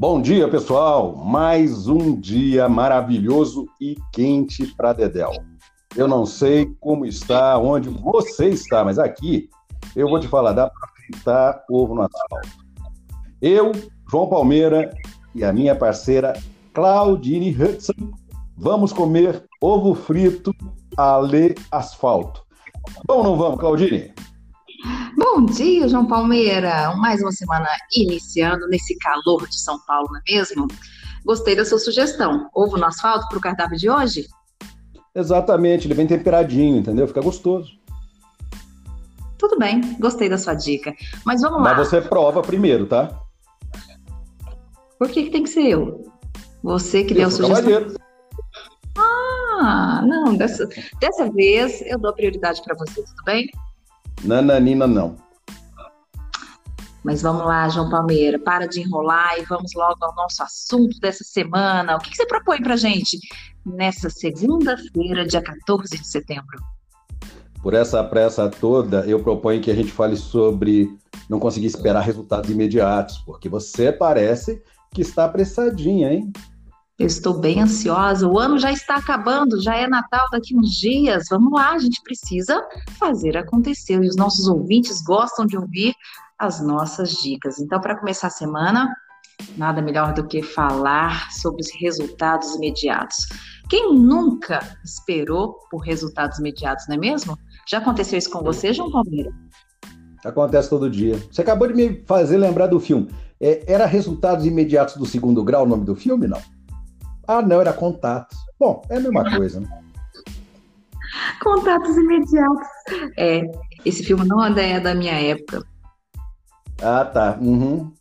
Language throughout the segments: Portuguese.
Bom dia, pessoal! Mais um dia maravilhoso e quente para Dedel. Eu não sei como está, onde você está, mas aqui eu vou te falar, dá para fritar ovo no asfalto. Eu, João Palmeira e a minha parceira Claudine Hudson vamos comer ovo frito a lê asfalto. Vamos ou não vamos, Claudine? Bom dia, João Palmeira. Mais uma semana iniciando nesse calor de São Paulo, não é mesmo? Gostei da sua sugestão. Ovo no asfalto para o cardápio de hoje? Exatamente, ele vem temperadinho, entendeu? Fica gostoso. Tudo bem, gostei da sua dica. Mas vamos lá. Mas você prova primeiro, tá? Por que, que tem que ser eu? Você que eu deu a sugestão. Ah, não, dessa, dessa vez eu dou prioridade para você, tudo bem? Nananina, não. Mas vamos lá, João Palmeira, para de enrolar e vamos logo ao nosso assunto dessa semana. O que, que você propõe para gente nessa segunda-feira, dia 14 de setembro? Por essa pressa toda, eu proponho que a gente fale sobre não conseguir esperar resultados imediatos, porque você parece que está apressadinha, hein? Eu estou bem ansiosa. O ano já está acabando, já é Natal daqui uns dias. Vamos lá, a gente precisa fazer acontecer. E os nossos ouvintes gostam de ouvir as nossas dicas. Então, para começar a semana, nada melhor do que falar sobre os resultados imediatos. Quem nunca esperou por resultados imediatos, não é mesmo? Já aconteceu isso com você, João Palmeira? Acontece todo dia. Você acabou de me fazer lembrar do filme. É, era Resultados Imediatos do Segundo Grau o nome do filme, não? Ah, não, era contatos. Bom, é a mesma coisa, né? Contatos imediatos. É, esse filme não é da minha época. Ah, tá. Uhum.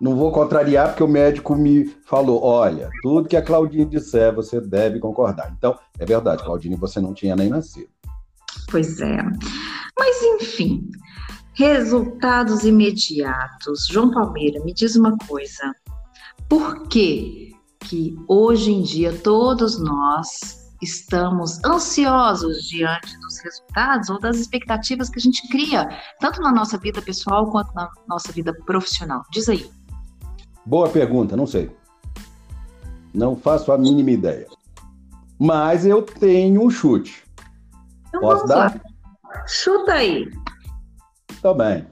Não vou contrariar, porque o médico me falou: olha, tudo que a Claudine disser, você deve concordar. Então, é verdade, Claudine, você não tinha nem nascido. Pois é. Mas, enfim, resultados imediatos. João Palmeira, me diz uma coisa. Por que que hoje em dia todos nós estamos ansiosos diante dos resultados ou das expectativas que a gente cria, tanto na nossa vida pessoal quanto na nossa vida profissional? Diz aí. Boa pergunta, não sei. Não faço a mínima ideia. Mas eu tenho um chute. Então Posso dar? Lá. Chuta aí. Tá bem.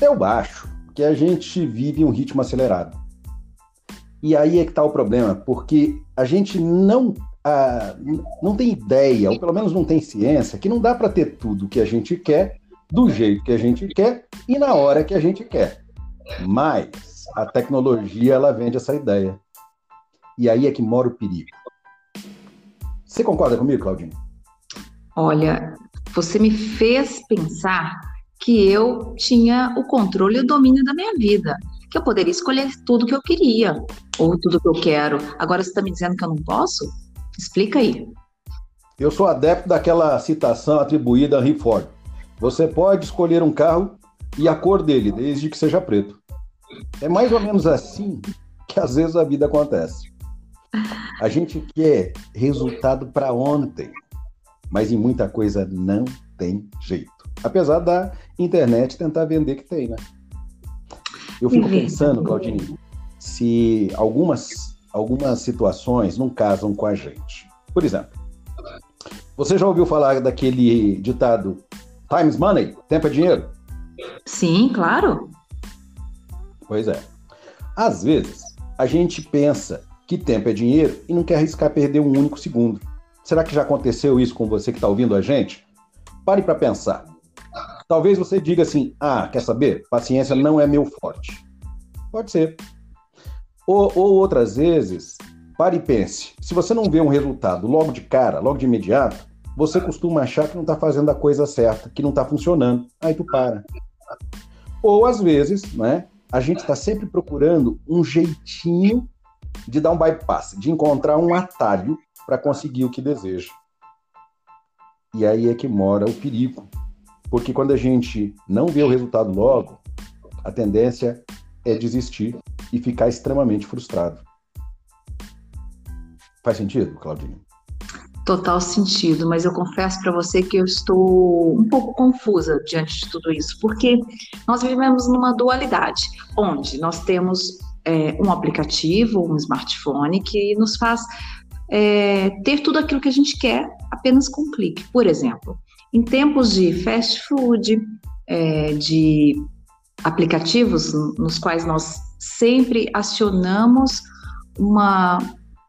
Eu acho que a gente vive um ritmo acelerado. E aí é que está o problema, porque a gente não, ah, não tem ideia, ou pelo menos não tem ciência, que não dá para ter tudo que a gente quer, do jeito que a gente quer e na hora que a gente quer. Mas a tecnologia ela vende essa ideia. E aí é que mora o perigo. Você concorda comigo, Claudinho? Olha, você me fez pensar que eu tinha o controle e o domínio da minha vida que eu poderia escolher tudo que eu queria, ou tudo que eu quero. Agora você está me dizendo que eu não posso? Explica aí. Eu sou adepto daquela citação atribuída a Henry Ford. Você pode escolher um carro e a cor dele, desde que seja preto. É mais ou menos assim que às vezes a vida acontece. A gente quer resultado para ontem, mas em muita coisa não tem jeito. Apesar da internet tentar vender que tem, né? Eu fico pensando, Claudine, se algumas, algumas situações não casam com a gente. Por exemplo, você já ouviu falar daquele ditado Time's Money? Tempo é dinheiro? Sim, claro. Pois é. Às vezes, a gente pensa que tempo é dinheiro e não quer arriscar perder um único segundo. Será que já aconteceu isso com você que está ouvindo a gente? Pare para pensar. Talvez você diga assim: ah, quer saber? Paciência não é meu forte. Pode ser. Ou, ou outras vezes, pare e pense: se você não vê um resultado logo de cara, logo de imediato, você costuma achar que não está fazendo a coisa certa, que não está funcionando. Aí tu para. Ou às vezes, né? A gente está sempre procurando um jeitinho de dar um bypass, de encontrar um atalho para conseguir o que deseja. E aí é que mora o perigo. Porque quando a gente não vê o resultado logo, a tendência é desistir e ficar extremamente frustrado. Faz sentido, Claudinho? Total sentido, mas eu confesso para você que eu estou um pouco confusa diante de tudo isso, porque nós vivemos numa dualidade, onde nós temos é, um aplicativo, um smartphone, que nos faz é, ter tudo aquilo que a gente quer apenas com um clique. Por exemplo, em tempos de fast food, é, de aplicativos nos quais nós sempre acionamos uma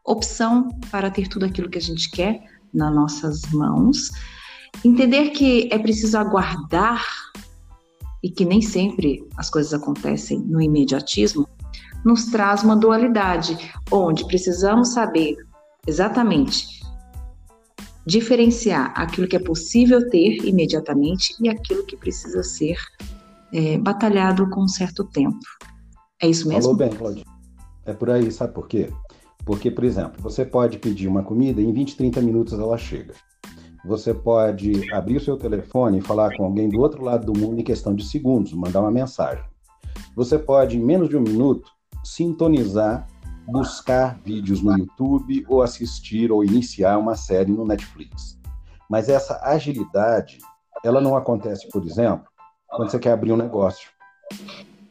opção para ter tudo aquilo que a gente quer nas nossas mãos, entender que é preciso aguardar e que nem sempre as coisas acontecem no imediatismo, nos traz uma dualidade, onde precisamos saber exatamente diferenciar aquilo que é possível ter imediatamente e aquilo que precisa ser é, batalhado com um certo tempo. É isso mesmo? Falou bem, Claudio. É por aí, sabe por quê? Porque, por exemplo, você pode pedir uma comida e em 20, 30 minutos ela chega. Você pode abrir o seu telefone e falar com alguém do outro lado do mundo em questão de segundos, mandar uma mensagem. Você pode, em menos de um minuto, sintonizar, buscar vídeos no YouTube ou assistir ou iniciar uma série no Netflix. Mas essa agilidade, ela não acontece, por exemplo, quando você quer abrir um negócio.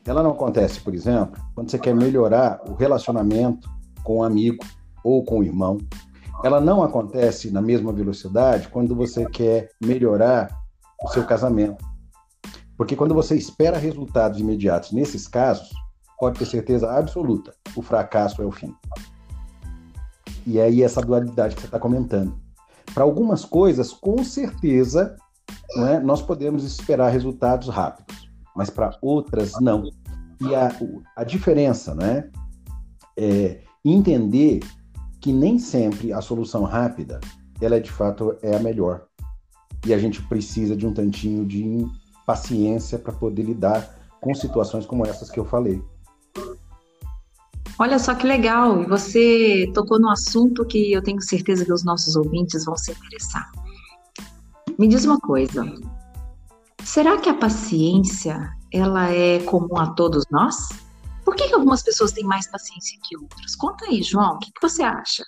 Ela não acontece, por exemplo, quando você quer melhorar o relacionamento com um amigo ou com um irmão. Ela não acontece na mesma velocidade quando você quer melhorar o seu casamento. Porque quando você espera resultados imediatos nesses casos, pode ter certeza absoluta, o fracasso é o fim. E é aí essa dualidade que você está comentando. Para algumas coisas, com certeza, né, nós podemos esperar resultados rápidos, mas para outras, não. E a, a diferença né, é entender que nem sempre a solução rápida, ela de fato é a melhor. E a gente precisa de um tantinho de paciência para poder lidar com situações como essas que eu falei. Olha só que legal, e você tocou no assunto que eu tenho certeza que os nossos ouvintes vão se interessar. Me diz uma coisa, será que a paciência ela é comum a todos nós? Por que, que algumas pessoas têm mais paciência que outras? Conta aí, João, o que, que você acha?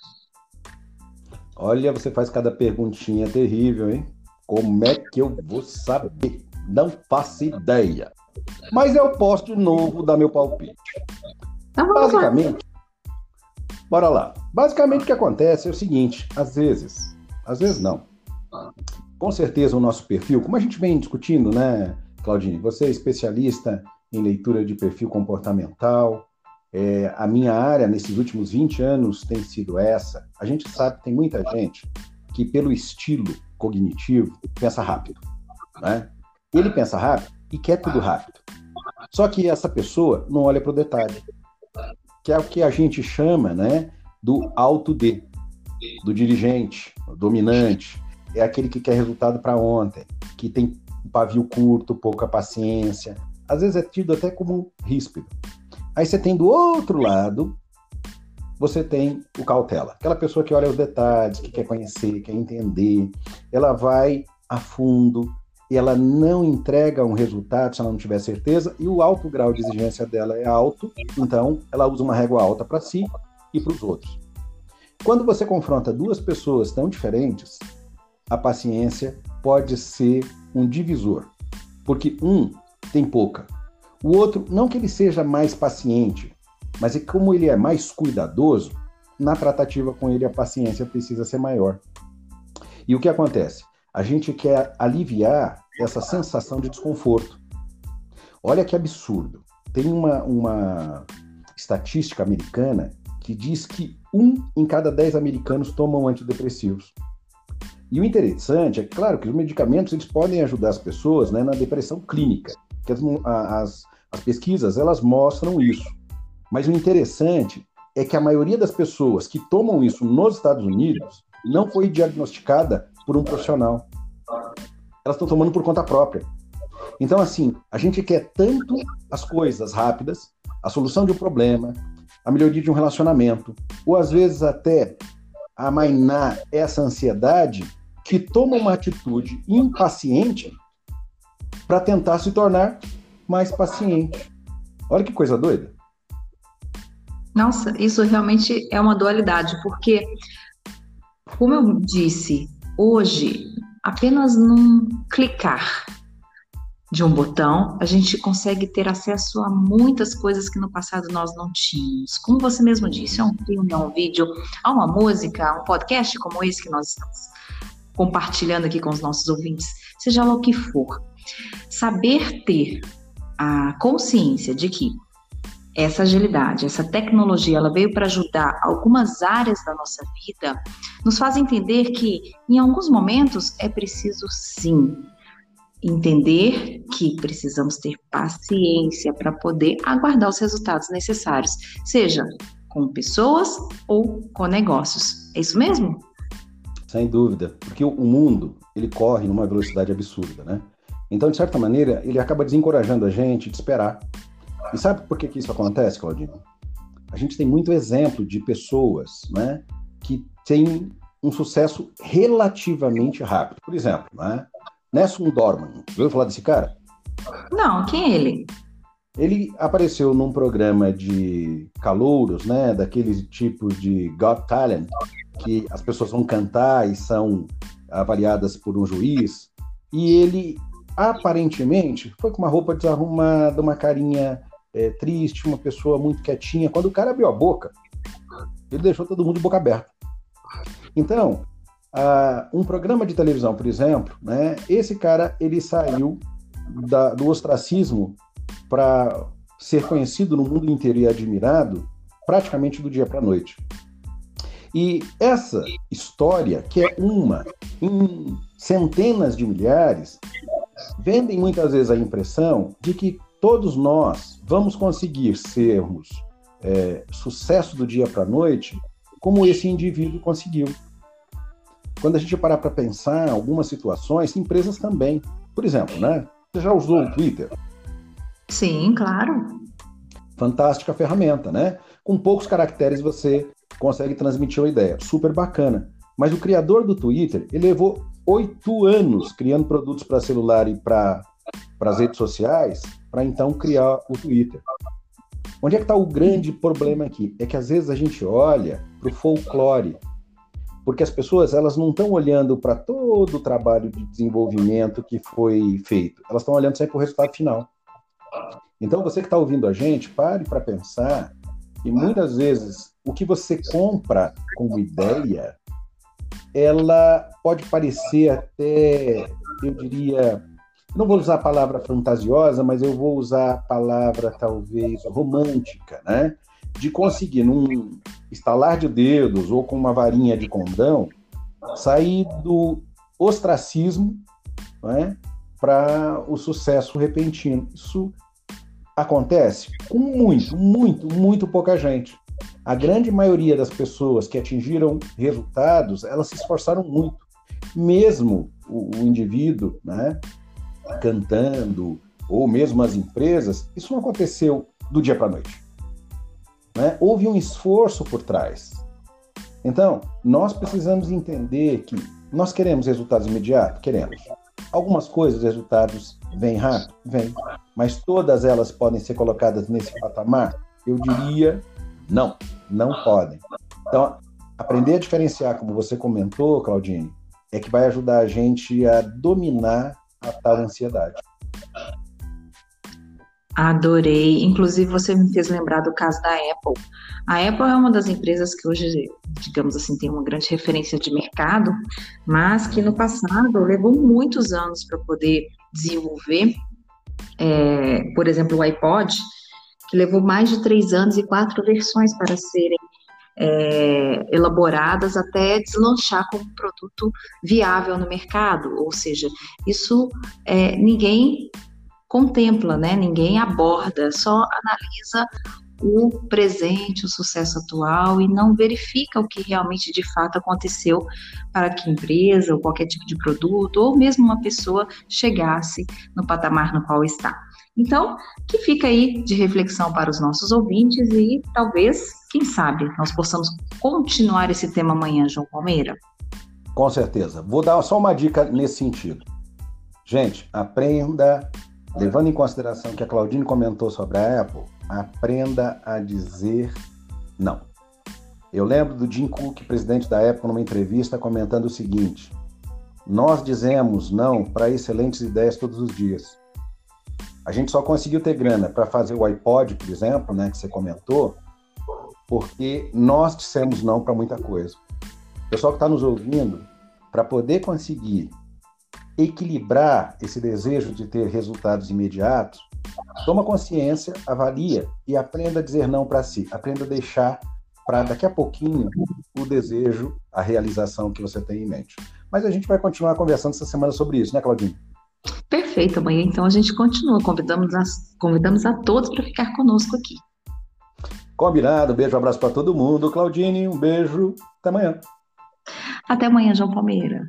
Olha, você faz cada perguntinha terrível, hein? Como é que eu vou saber? Não faço ideia. Mas eu posso de novo dar meu palpite. Então, Basicamente, lá. bora lá. Basicamente o que acontece é o seguinte, às vezes, às vezes não. Com certeza o nosso perfil, como a gente vem discutindo, né, Claudine? Você é especialista em leitura de perfil comportamental. É, a minha área nesses últimos 20 anos tem sido essa. A gente sabe que tem muita gente que, pelo estilo cognitivo, pensa rápido. Né? Ele pensa rápido e quer tudo rápido. Só que essa pessoa não olha para o detalhe que é o que a gente chama né, do alto D, do dirigente, dominante. É aquele que quer resultado para ontem, que tem um pavio curto, pouca paciência. Às vezes é tido até como ríspido. Aí você tem do outro lado, você tem o cautela. Aquela pessoa que olha os detalhes, que quer conhecer, quer entender. Ela vai a fundo, ela não entrega um resultado se ela não tiver certeza, e o alto grau de exigência dela é alto, então ela usa uma régua alta para si e para os outros. Quando você confronta duas pessoas tão diferentes, a paciência pode ser um divisor, porque um tem pouca. O outro, não que ele seja mais paciente, mas é como ele é mais cuidadoso, na tratativa com ele a paciência precisa ser maior. E o que acontece? A gente quer aliviar essa sensação de desconforto. Olha que absurdo. Tem uma, uma estatística americana que diz que um em cada dez americanos tomam antidepressivos. E o interessante é claro que os medicamentos eles podem ajudar as pessoas né, na depressão clínica, que as, as, as pesquisas elas mostram isso. Mas o interessante é que a maioria das pessoas que tomam isso nos Estados Unidos não foi diagnosticada por um profissional. Elas estão tomando por conta própria. Então, assim, a gente quer tanto as coisas rápidas, a solução de um problema, a melhoria de um relacionamento, ou às vezes até amainar essa ansiedade, que toma uma atitude impaciente para tentar se tornar mais paciente. Olha que coisa doida. Nossa, isso realmente é uma dualidade, porque, como eu disse, hoje, apenas num clicar de um botão, a gente consegue ter acesso a muitas coisas que no passado nós não tínhamos. Como você mesmo disse, a um filme, a um vídeo, a uma música, a um podcast como esse que nós estamos compartilhando aqui com os nossos ouvintes, seja lá o que for. Saber ter a consciência de que essa agilidade, essa tecnologia, ela veio para ajudar algumas áreas da nossa vida, nos faz entender que em alguns momentos é preciso sim entender que precisamos ter paciência para poder aguardar os resultados necessários, seja com pessoas ou com negócios. É isso mesmo? Sem dúvida, porque o mundo ele corre numa velocidade absurda, né? Então, de certa maneira, ele acaba desencorajando a gente de esperar. E sabe por que, que isso acontece, Claudinho? A gente tem muito exemplo de pessoas né, que têm um sucesso relativamente rápido. Por exemplo, né, Nelson Dorman. Ouviu falar desse cara? Não, quem é ele? Ele apareceu num programa de calouros, né, daqueles tipos de Got Talent, que as pessoas vão cantar e são avaliadas por um juiz, e ele aparentemente foi com uma roupa desarrumada, uma carinha é, triste, uma pessoa muito quietinha. Quando o cara abriu a boca, ele deixou todo mundo de boca aberta. Então, um programa de televisão, por exemplo, né, esse cara ele saiu da, do ostracismo para ser conhecido no mundo inteiro e admirado praticamente do dia para a noite. E essa história, que é uma em centenas de milhares, vendem muitas vezes a impressão de que todos nós vamos conseguir sermos é, sucesso do dia para a noite como esse indivíduo conseguiu. Quando a gente parar para pensar algumas situações, empresas também. Por exemplo, né? Você já usou o Twitter? Sim, claro. Fantástica ferramenta, né? Com poucos caracteres você consegue transmitir uma ideia. Super bacana. Mas o criador do Twitter, ele levou oito anos criando produtos para celular e para as redes sociais, para então criar o Twitter. Onde é que está o grande problema aqui? É que às vezes a gente olha para o folclore, porque as pessoas elas não estão olhando para todo o trabalho de desenvolvimento que foi feito, elas estão olhando sempre para o resultado final. Então você que está ouvindo a gente, pare para pensar que muitas vezes o que você compra como ideia, ela pode parecer até, eu diria, não vou usar a palavra fantasiosa, mas eu vou usar a palavra talvez romântica, né? De conseguir, num estalar de dedos ou com uma varinha de condão, sair do ostracismo né, para o sucesso repentino. Isso acontece com muito, muito, muito pouca gente. A grande maioria das pessoas que atingiram resultados, elas se esforçaram muito. Mesmo o, o indivíduo, né, cantando, ou mesmo as empresas, isso não aconteceu do dia para a noite. Né? Houve um esforço por trás. Então, nós precisamos entender que nós queremos resultados imediatos? Queremos. Algumas coisas, resultados vêm rápido? Vêm. Mas todas elas podem ser colocadas nesse patamar? Eu diria não, não podem. Então, aprender a diferenciar, como você comentou, Claudine, é que vai ajudar a gente a dominar a tal ansiedade. Adorei. Inclusive, você me fez lembrar do caso da Apple. A Apple é uma das empresas que hoje, digamos assim, tem uma grande referência de mercado, mas que no passado levou muitos anos para poder desenvolver, é, por exemplo, o iPod, que levou mais de três anos e quatro versões para serem é, elaboradas até deslanchar como produto viável no mercado. Ou seja, isso é, ninguém contempla, né? Ninguém aborda, só analisa o presente, o sucesso atual e não verifica o que realmente de fato aconteceu para que empresa ou qualquer tipo de produto ou mesmo uma pessoa chegasse no patamar no qual está. Então, que fica aí de reflexão para os nossos ouvintes e talvez, quem sabe, nós possamos continuar esse tema amanhã, João Palmeira. Com certeza. Vou dar só uma dica nesse sentido. Gente, aprenda, levando em consideração que a Claudine comentou sobre a Apple, aprenda a dizer não. Eu lembro do Jim Cook, presidente da Apple, numa entrevista, comentando o seguinte: Nós dizemos não para excelentes ideias todos os dias. A gente só conseguiu ter grana para fazer o iPod, por exemplo, né, que você comentou, porque nós dissemos não para muita coisa. O pessoal que está nos ouvindo, para poder conseguir equilibrar esse desejo de ter resultados imediatos, toma consciência, avalia e aprenda a dizer não para si. Aprenda a deixar para daqui a pouquinho o desejo, a realização que você tem em mente. Mas a gente vai continuar conversando essa semana sobre isso, né, Claudinho? Perfeito, amanhã então a gente continua. Convidamos a, convidamos a todos para ficar conosco aqui. Combinado, beijo, abraço para todo mundo. Claudine, um beijo, até amanhã. Até amanhã, João Palmeira.